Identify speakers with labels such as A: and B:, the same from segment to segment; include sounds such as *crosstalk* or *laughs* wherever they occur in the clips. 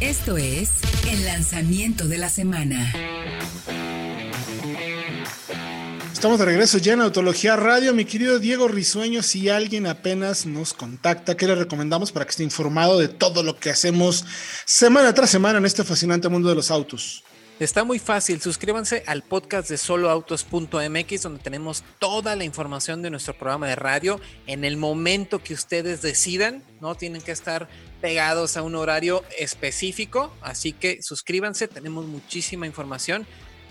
A: Esto es el lanzamiento de la semana.
B: Estamos de regreso ya en Autología Radio. Mi querido Diego Risueño, si alguien apenas nos contacta, ¿qué le recomendamos para que esté informado de todo lo que hacemos semana tras semana en este fascinante mundo de los autos?
C: Está muy fácil, suscríbanse al podcast de soloautos.mx donde tenemos toda la información de nuestro programa de radio. En el momento que ustedes decidan, no tienen que estar pegados a un horario específico, así que suscríbanse, tenemos muchísima información,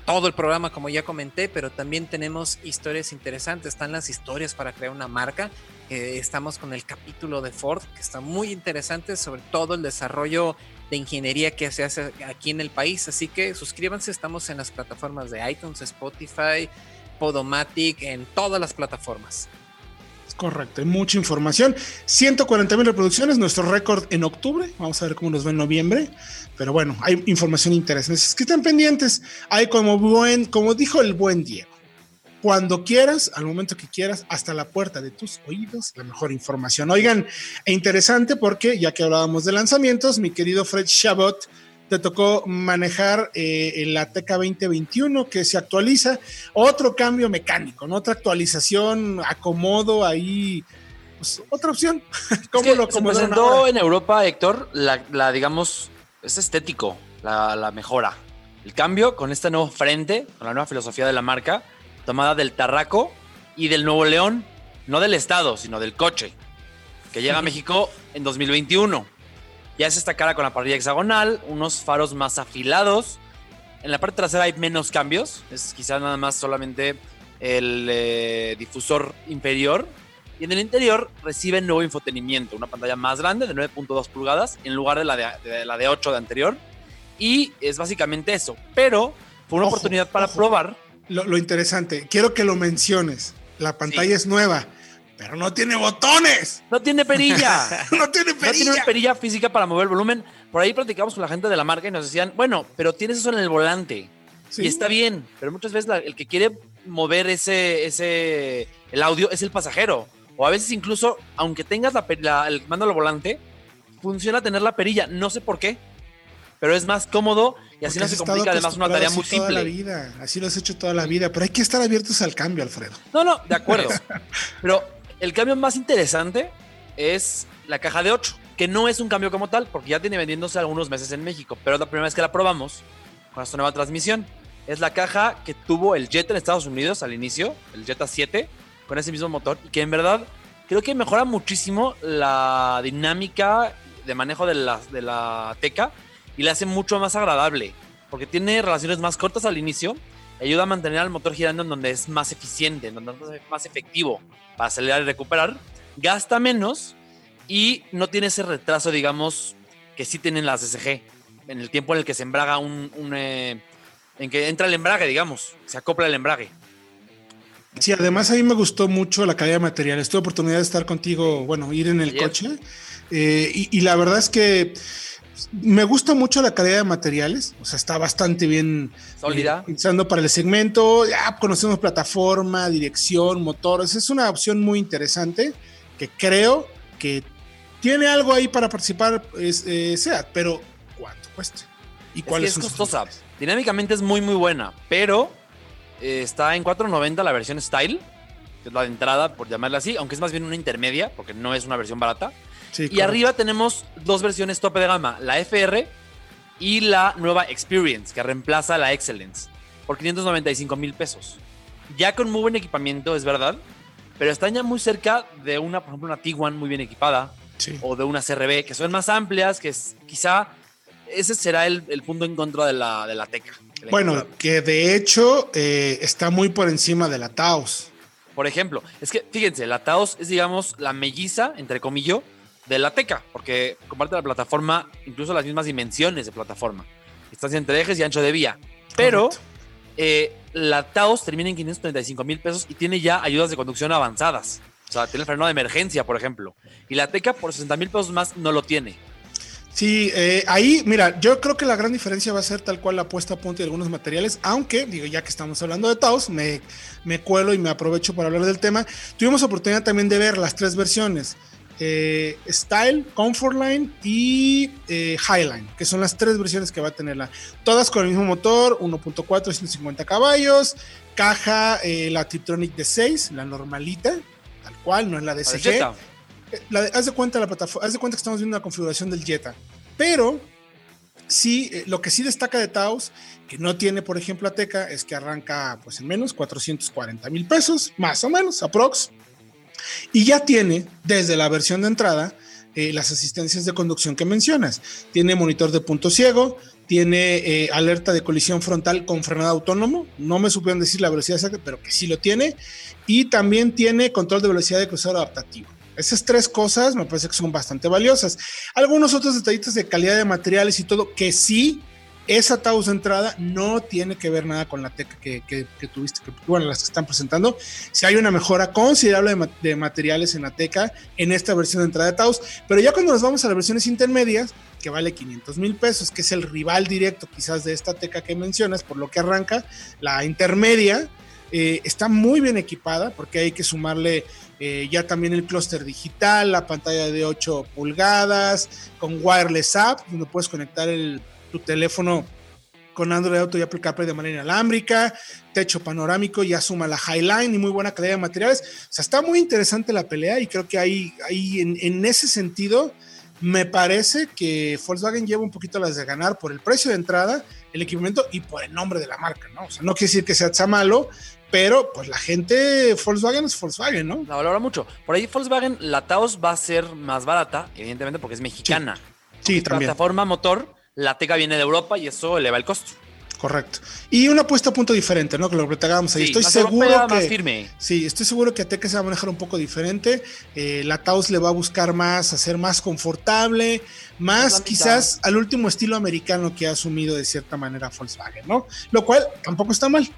C: todo el programa como ya comenté, pero también tenemos historias interesantes, están las historias para crear una marca, estamos con el capítulo de Ford que está muy interesante sobre todo el desarrollo de ingeniería que se hace aquí en el país. Así que suscríbanse, estamos en las plataformas de iTunes, Spotify, Podomatic, en todas las plataformas.
B: Correcto, hay mucha información. 140 mil reproducciones, nuestro récord en octubre. Vamos a ver cómo nos va en noviembre. Pero bueno, hay información interesante. Es que estén pendientes. Hay como buen, como dijo el buen Diego cuando quieras, al momento que quieras, hasta la puerta de tus oídos, la mejor información. Oigan, e interesante porque ya que hablábamos de lanzamientos, mi querido Fred Chabot, te tocó manejar eh, la TK 2021 que se actualiza, otro cambio mecánico, ¿no? otra actualización, acomodo ahí, pues, otra opción. *laughs*
D: ¿Cómo lo se presentó en Europa, Héctor, la, digamos, es estético, la, la mejora. El cambio con este nuevo frente, con la nueva filosofía de la marca, tomada del Tarraco y del Nuevo León, no del Estado, sino del coche, que llega a *laughs* México en 2021. Ya es esta cara con la parrilla hexagonal, unos faros más afilados. En la parte trasera hay menos cambios, es quizás nada más solamente el eh, difusor inferior. Y en el interior recibe nuevo infotenimiento, una pantalla más grande de 9.2 pulgadas en lugar de la de, la de 8 de anterior. Y es básicamente eso. Pero fue una oportunidad para probar
B: lo, interesante, quiero que lo menciones. La pantalla es nueva, pero no tiene botones.
D: No tiene perilla. *laughs*
B: no tiene perilla.
D: No tiene una perilla física para mover el volumen. Por ahí platicamos con la gente de la marca y nos decían, bueno, pero tienes eso en el volante. Y está bien, pero muchas veces el que quiere mover ese, ese, el audio es el pasajero. O a veces incluso, aunque tengas la, el mando al volante, funciona tener la perilla. No sé por qué, pero es más cómodo y así no se complica además una tarea muy simple.
B: La vida. Así lo has hecho toda la vida, pero hay que estar abiertos al cambio, Alfredo.
D: No, no, de acuerdo. pero el cambio más interesante es la caja de 8, que no es un cambio como tal, porque ya tiene vendiéndose algunos meses en México, pero es la primera vez que la probamos con esta nueva transmisión. Es la caja que tuvo el Jetta en Estados Unidos al inicio, el Jetta 7, con ese mismo motor, y que en verdad creo que mejora muchísimo la dinámica de manejo de la, de la teca y le hace mucho más agradable, porque tiene relaciones más cortas al inicio, ayuda a mantener al motor girando en donde es más eficiente, en donde es más efectivo para acelerar y recuperar, gasta menos y no tiene ese retraso, digamos, que sí tienen las SG, en el tiempo en el que se embraga un, eh, en que entra el embrague, digamos, se acopla el embrague.
B: Sí, además a mí me gustó mucho la calidad de materiales. Tuve oportunidad de estar contigo, bueno, ir en el coche. Eh, y, y, la verdad es que me gusta mucho la calidad de materiales, o sea, está bastante bien
D: sólida.
B: Eh, pensando para el segmento, ya conocemos plataforma, dirección, motores, es una opción muy interesante que creo que tiene algo ahí para participar eh, SEAT, pero ¿cuánto cuesta?
D: ¿Y cuál es, es costosa? Dinámicamente es muy muy buena, pero eh, está en 4.90 la versión Style, que es la de entrada, por llamarla así, aunque es más bien una intermedia, porque no es una versión barata y arriba tenemos dos versiones tope de gama, la FR y la nueva Experience, que reemplaza la Excellence, por 595 mil pesos. Ya con muy buen equipamiento, es verdad, pero están ya muy cerca de una, por ejemplo, una Tiguan muy bien equipada, o de una CRB, que son más amplias, que es, quizá ese será el, punto en contra de la, de la Teca.
B: Bueno, que de hecho eh, está muy por encima de la Taos.
D: Por ejemplo, es que fíjense, la Taos es, digamos, la melliza, entre comillas, de la Teca, porque comparte la plataforma, incluso las mismas dimensiones de plataforma. Distancia entre ejes y ancho de vía. Pero eh, la Taos termina en 535 mil pesos y tiene ya ayudas de conducción avanzadas. O sea, tiene el freno de emergencia, por ejemplo. Y la Teca por 60 mil pesos más no lo tiene.
B: Sí, eh, ahí, mira, yo creo que la gran diferencia va a ser tal cual la puesta a punto de algunos materiales, aunque, digo, ya que estamos hablando de Taos, me, me cuelo y me aprovecho para hablar del tema. Tuvimos oportunidad también de ver las tres versiones eh, Style, Comfortline y eh, Highline, que son las tres versiones que va a tenerla. Todas con el mismo motor, 1.4, 150 caballos, caja, eh, la Tiptronic de 6, la normalita, tal cual, no es la de CG. La haz de cuenta la plataforma, haz de cuenta que estamos viendo una configuración del Jetta, pero sí, lo que sí destaca de Taos, que no tiene, por ejemplo, Ateca, es que arranca pues en menos 440 mil pesos, más o menos, aprox. Y ya tiene, desde la versión de entrada, eh, las asistencias de conducción que mencionas. Tiene monitor de punto ciego, tiene eh, alerta de colisión frontal con frenado autónomo. No me supieron decir la velocidad exacta, pero que sí lo tiene. Y también tiene control de velocidad de cruzado adaptativo. Esas tres cosas me parece que son bastante valiosas. Algunos otros detallitos de calidad de materiales y todo que sí esa Taos entrada no tiene que ver nada con la teca que, tuviste, que, bueno, las que están presentando. Si hay una mejora considerable de, materiales en la teca en esta versión de entrada de Taos, pero ya cuando nos vamos a las versiones intermedias, que vale 500 mil pesos, que es el rival directo quizás de esta teca que mencionas, por lo que arranca, la intermedia eh, está muy bien equipada porque hay que sumarle eh, ya también el clúster digital, la pantalla de 8 pulgadas, con wireless app, donde puedes conectar el tu teléfono con Android Auto y Apple CarPlay de manera inalámbrica, techo panorámico, ya suma la Highline y muy buena calidad de materiales. O sea, está muy interesante la pelea y creo que ahí, ahí en, ese sentido me parece que Volkswagen lleva un poquito las de ganar por el precio de entrada, el equipamiento y por el nombre de la marca, ¿no? O sea, no quiere decir que sea malo, pero pues la gente Volkswagen es Volkswagen, ¿no?
D: La valora mucho. Por ahí Volkswagen, la Taos va a ser más barata, evidentemente porque es mexicana.
B: Sí, sí también.
D: Plataforma motor la Teca viene de Europa y eso eleva el costo.
B: Correcto. Y una apuesta a punto diferente, ¿no? Que lo platicábamos ahí. estoy seguro que. firme. Sí, estoy seguro que Ateca se va a manejar un poco diferente. Eh, la Taos le va a buscar más, hacer más confortable, más quizás al último estilo americano que ha asumido de cierta manera Volkswagen, ¿no? Lo cual tampoco está mal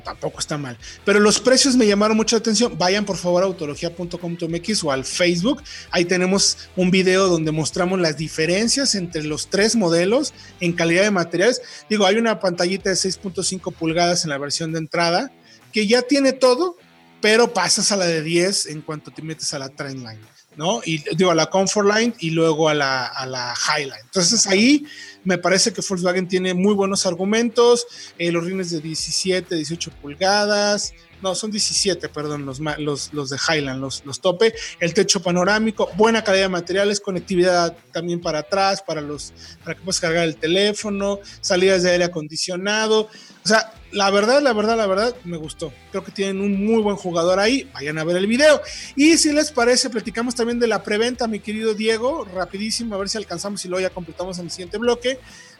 B: tampoco está mal. Pero los precios me llamaron mucha atención. Vayan por favor a autología.com.mx o al Facebook. Ahí tenemos un video donde mostramos las diferencias entre los tres modelos en calidad de materiales. Digo, hay una pantallita de 6.5 pulgadas en la versión de entrada que ya tiene todo, pero pasas a la de 10 en cuanto te metes a la Trendline. ¿no? Y digo, a la Comfort Line y luego a la, a la Highline. Entonces ahí me parece que Volkswagen tiene muy buenos argumentos, eh, los rines de 17, 18 pulgadas, no, son 17, perdón, los, los, los de Highland, los, los tope, el techo panorámico, buena calidad de materiales, conectividad también para atrás, para, los, para que puedas cargar el teléfono, salidas de aire acondicionado. O sea, la verdad, la verdad, la verdad, me gustó. Creo que tienen un muy buen jugador ahí. Vayan a ver el video. Y si les parece, platicamos también de la preventa, mi querido Diego, rapidísimo, a ver si alcanzamos y luego ya completamos en el siguiente bloque.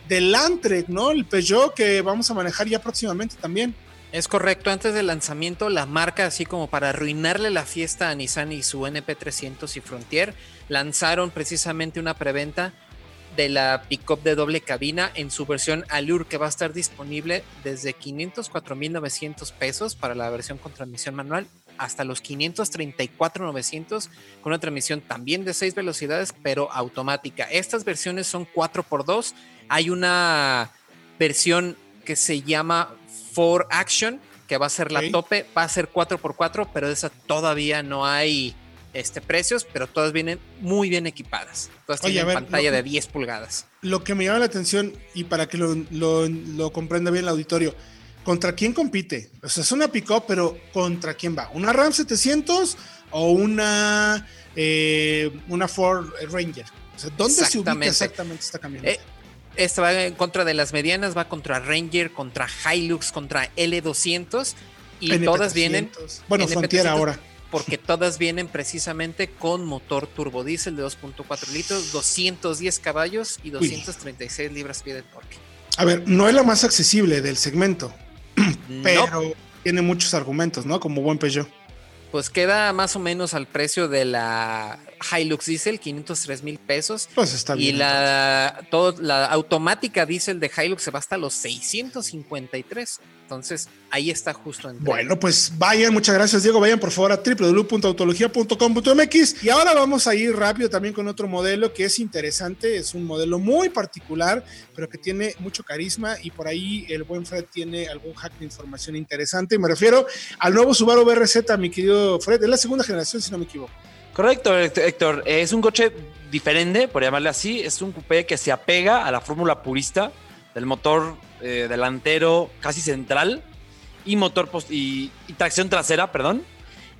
B: Del Landtrek, ¿no? El Peugeot que vamos a manejar ya próximamente también.
C: Es correcto, antes del lanzamiento, la marca, así como para arruinarle la fiesta a Nissan y su NP300 y Frontier, lanzaron precisamente una preventa de la pickup de doble cabina en su versión Allure, que va a estar disponible desde 504.900 pesos para la versión con transmisión manual hasta los 534.900 con una transmisión también de 6 velocidades, pero automática. Estas versiones son 4x2. Hay una versión que se llama For Action, que va a ser la tope, va a ser 4x4, pero de esa todavía no hay este, precios, pero todas vienen muy bien equipadas. Todas tienen pantalla de 10 pulgadas.
B: Lo que me llama la atención, y para que lo, lo, comprenda bien el auditorio, ¿contra quién compite? O sea, es una pick-up, pero ¿contra quién va? ¿Una Ram 700 o una, eh, una Ford Ranger? O sea, ¿dónde se ubica exactamente esta camioneta? Eh,
C: esta va en contra de las medianas, va contra Ranger, contra Hilux, contra L200 y todas vienen.
B: Bueno, Frontier ahora.
C: Porque todas vienen precisamente con motor turbodiesel de 2.4 litros, 210 caballos y 236 libras-pie de torque.
B: A ver, no es la más accesible del segmento, pero tiene muchos argumentos, ¿no? Como buen Peugeot.
C: Pues queda más o menos al precio de la Hilux Diesel, 503 mil pesos.
B: Pues está bien.
C: Y la, todo, la automática Diesel de Hilux se va hasta los 653. Entonces, ahí está justo.
B: en Bueno, pues vayan, muchas gracias, Diego. Vayan por favor a www.autologia.com.mx. Y ahora vamos a ir rápido también con otro modelo que es interesante. Es un modelo muy particular, pero que tiene mucho carisma. Y por ahí el buen Fred tiene algún hack de información interesante. Me refiero al nuevo Subaru BRZ, mi querido Fred. Es la segunda generación, si no me equivoco.
D: Correcto, Héctor. Es un coche diferente, por llamarle así. Es un coupé que se apega a la fórmula purista del motor eh, delantero casi central y motor y, y, tracción trasera, perdón.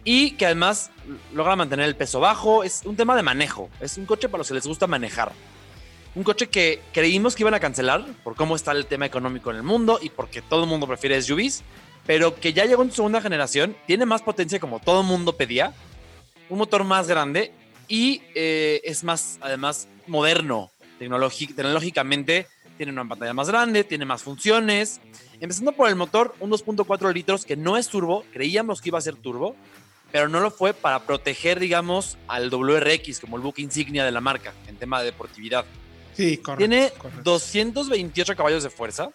D: Y que además logra mantener el peso bajo. Es un tema de manejo. Es un coche para los que les gusta manejar. Un coche que creímos que iban a cancelar por cómo está el tema económico en el mundo y porque todo el mundo prefiere SUVs, pero que ya llegó en su segunda generación, tiene más potencia como todo el mundo pedía, un motor más grande y eh, es más, además, moderno tecnológicamente. Tiene una pantalla más grande, tiene más funciones. Empezando por el motor, un 2.4 litros que no es turbo, creíamos que iba a ser turbo, pero no lo fue para proteger, digamos, al WRX como el buque insignia de la marca en tema de deportividad.
B: Sí, correcto.
D: Tiene
B: correcto.
D: 228 caballos de fuerza,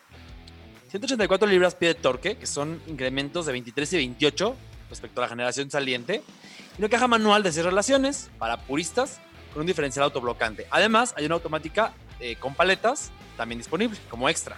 D: 184 libras-pie de torque, que son incrementos de 23 y 28 respecto a la generación saliente, una caja manual de 6 relaciones para puristas con un diferencial autoblocante. Además, hay una automática eh, con paletas también disponible como extra.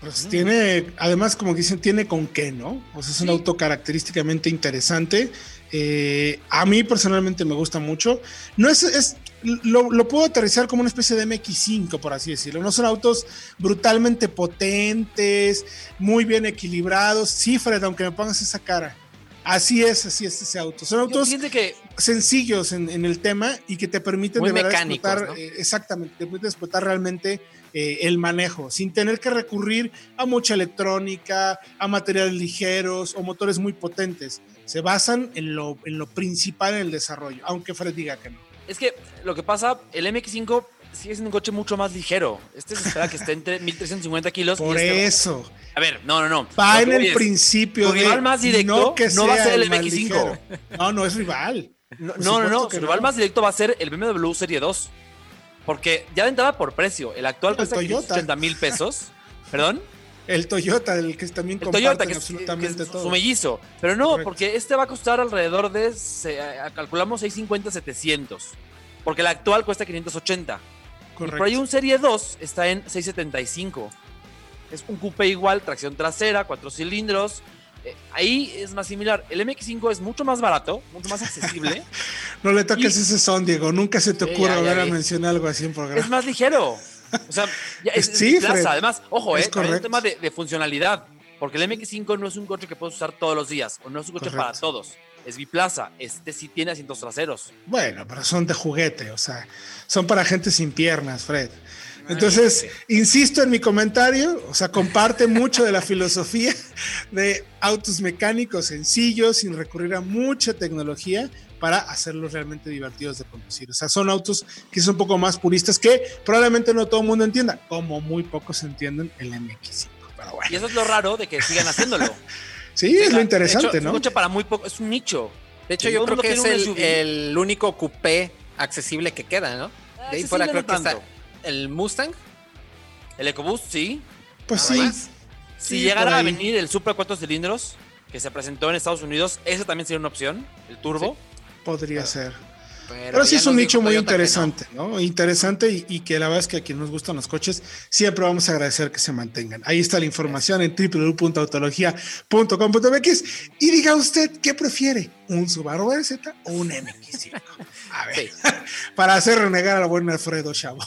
B: Pues tiene, además, como dicen, tiene con qué, ¿no? O sea, es un auto característicamente interesante. Eh, a mí personalmente me gusta mucho. No es, es lo, lo puedo aterrizar como una especie de MX5, por así decirlo. No son autos brutalmente potentes, muy bien equilibrados. Sí, Fred, aunque me pongas esa cara. Así es, así es ese auto. Son autos
D: que
B: sencillos en, en el tema y que te permiten de verdad explotar,
C: ¿no?
B: eh, exactamente, te permiten explotar realmente eh, el manejo, sin tener que recurrir a mucha electrónica, a materiales ligeros o motores muy potentes. Se basan en lo, en lo principal en el desarrollo, aunque Fred diga que no.
D: es que lo que pasa, el MX5 sigue siendo un coche mucho más ligero. Este se espera que esté entre 1350 kilos. y
B: Por
D: este-
B: eso,
D: A ver, no, no, no.
B: va en el principio
D: tu rival más directo
B: que
D: no va a ser el
B: más
D: MX5.
B: ligero. No, no es rival.
D: No, no, no, Su rival
B: no.
D: más directo va a ser el BMW Serie 2. Porque ya de entrada por precio, el actual cuesta
B: Toyota.
D: 80 mil pesos. Perdón,
B: El Toyota, el que también
D: el Toyota, que es,
B: absolutamente
D: que es
B: todo.
D: su mellizo. Pero no,
B: Correcto.
D: porque este va a costar alrededor de, se- calculamos 650, 700. Porque el actual cuesta 580. Y
B: Correcto.
D: por ahí un Serie 2 está en 675. Es un coupé igual, tracción trasera, cuatro cilindros. Eh, ahí es más similar. El MX5 es mucho más barato, mucho más accesible. *laughs*
B: No le toques
D: Y-
B: ese son, Diego. Nunca se te
D: Sí,
B: ocurra
D: ya, ya
B: volver a mencionar algo así en programa.
D: es más ligero. O sea, ya *laughs* es, es
B: Sí,
D: plaza.
B: Fred.
D: Además, ojo,
B: Es
D: eh, un tema de, de funcionalidad. Porque el MX5 no es un coche que puedes usar todos los días. O no es un coche
B: Correcto.
D: para todos. Es biplaza. Este sí tiene asientos traseros.
B: Bueno, pero son de juguete, o sea, son para gente sin piernas, Fred. Entonces, insisto en mi comentario, o sea, comparte mucho de la filosofía de autos mecánicos sencillos, sin recurrir a mucha tecnología para hacerlos realmente divertidos de conducir. O sea, son autos que son un poco más puristas que probablemente no todo el mundo entienda, como muy pocos entienden el MX5. Pero bueno,
D: Y eso es lo raro de que sigan haciéndolo. *laughs*
B: sí, es lo interesante,
C: hecho,
D: Es un
B: ¿no?
D: coche para muy poco. Es un nicho.
C: De hecho,
D: Sí,
C: yo creo que es el, único coupé accesible que queda, ¿no? De ahí fuera creo
D: no
C: que está
D: tanto.
C: El Mustang.
D: El EcoBoost, sí.
B: Pues sí.
C: más.
D: Si llegara a venir el Supra 4 cilindros que se presentó en Estados Unidos, ese también sería una opción, el turbo.
B: Podría ser.
C: Pero,
B: Pero sí es un nicho muy
C: no.
B: interesante, ¿no? Interesante y, y que la verdad es que a quienes nos gustan los coches siempre vamos a agradecer que se mantengan. Ahí está la información en www.autología.com.mx y diga usted qué prefiere, un Subaru RZ o un MX5. A ver,
C: Sí. *laughs*
B: para hacer renegar al buen Alfredo Chabot.